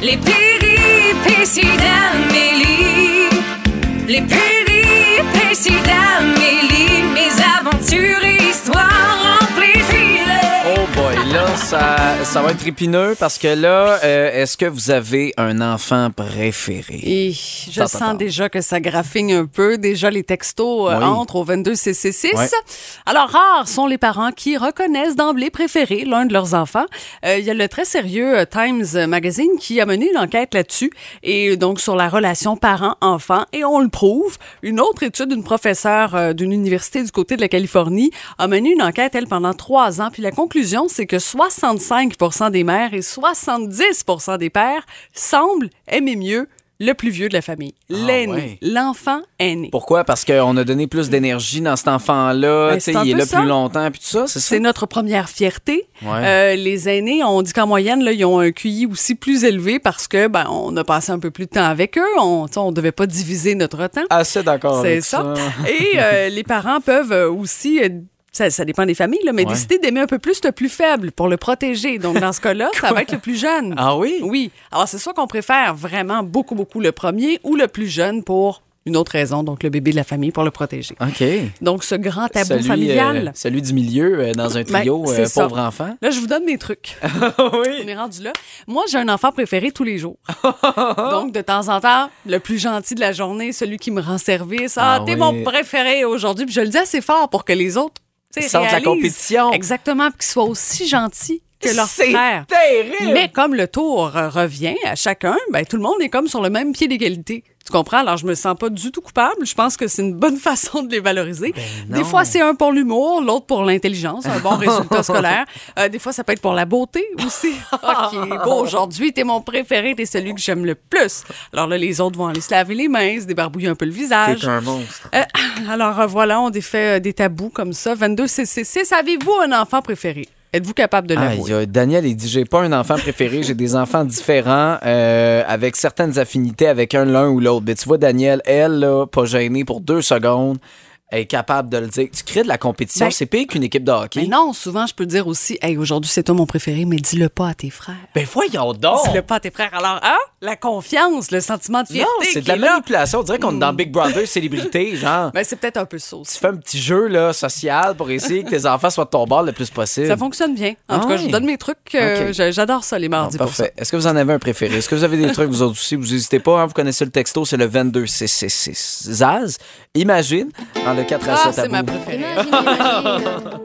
Les péripéties d'Amélie. Les péripéties d'Amélie. Mes aventures histoires ça, ça va être épineux parce que là, euh, est-ce que vous avez un enfant préféré? Et je Tant, sens tant. déjà que ça graffine un peu. Déjà, les textos euh, Oui. entrent au 22CC6. Ouais. Alors, rares sont les parents qui reconnaissent d'emblée préférer l'un de leurs enfants. Euh, Il y a le très sérieux euh, Times Magazine qui a mené une enquête là-dessus et donc sur la relation parent-enfant et on le prouve. Une autre étude d'une professeure d'une université du côté de la Californie a mené une enquête, elle, pendant trois ans. Puis la conclusion, c'est que 65% des mères et 70% des pères semblent aimer mieux le plus vieux de la famille, l'aîné, ouais. l'enfant aîné. Pourquoi? Parce qu'on a donné plus d'énergie dans cet enfant-là, Ben, il est là ça. plus longtemps, puis tout ça, c'est ça? C'est notre première fierté. Ouais. Euh, les aînés, on dit qu'en moyenne, là, ils ont un QI aussi plus élevé parce que ben, on a passé un peu plus de temps avec eux. On ne devait pas diviser notre temps. Assez d'accord C'est ça. ça. Et euh, les parents peuvent aussi. Euh, ça, ça dépend des familles, là, mais Ouais. décider d'aimer un peu plus le plus faible pour le protéger. Donc, dans ce cas-là, ça va être le plus jeune. Ah oui? Oui. Alors, c'est soit qu'on préfère vraiment beaucoup, beaucoup le premier ou le plus jeune pour une autre raison, donc le bébé de la famille pour le protéger. OK. Donc, ce grand tabou celui, familial. euh, celui du milieu euh, dans un Ben, trio, c'est euh, pauvre enfant. Là, je vous donne mes trucs. oui. On est rendu là. Moi, j'ai un enfant préféré tous les jours. Donc, de temps en temps, le plus gentil de la journée, celui qui me rend service. Ah, Ah t'es oui. mon préféré aujourd'hui. Puis je le dis assez fort pour que les autres sais, Sentent la compétition. Exactement, puis qu'ils soient aussi gentils que leurs C'est frères. terrible! Mais comme le tour revient à chacun, ben, tout le monde est comme sur le même pied d'égalité. Tu comprends? Alors, je me sens pas du tout coupable. Je pense que c'est une bonne façon de les valoriser. Ben des fois, c'est un pour l'humour, l'autre pour l'intelligence, un bon résultat scolaire. Euh, des fois, ça peut être pour la beauté aussi. OK, bon, aujourd'hui, t'es mon préféré, t'es celui que j'aime le plus. Alors là, les autres vont aller se laver les mains, se débarbouiller un peu le visage. T'es un monstre. Euh, alors euh, voilà, on défait euh, des tabous comme ça. 22 CC6. Avez-vous un enfant préféré? Êtes-vous capable de l'avouer? Daniel, il dit J'ai pas un enfant préféré, j'ai des enfants différents, euh, avec certaines affinités avec un l'un ou l'autre. Mais tu vois, Daniel, elle, là, pas gênée pour deux secondes, est capable de le dire. Tu crées de la compétition, Ben, c'est pire qu'une équipe de hockey. Mais non, souvent, je peux dire aussi, hey, aujourd'hui, c'est toi mon préféré, mais dis-le pas à tes frères. Ben voyons donc! Dis-le pas à tes frères. Alors, hein? La confiance, le sentiment de Non, fierté. c'est de la manipulation. On dirait qu'on est dans Big Brother célébrité, genre. Ben, c'est peut-être un peu ça Tu fais un petit jeu là, social pour essayer que tes enfants soient de ton bord le plus possible. Ça fonctionne bien. En Ah tout cas, je ouais. vous donne mes trucs. euh, J'adore ça, les Ah, mardis ça. parfait. Est-ce que vous en avez un préféré? Est-ce que vous avez des trucs, vous autres aussi? Vous n'hésitez pas, hein? vous connaissez le texto, c'est le 22666. Zaz, imagine, le 4 à Ah, 7 à c'est ma préférée. Imagine, imagine.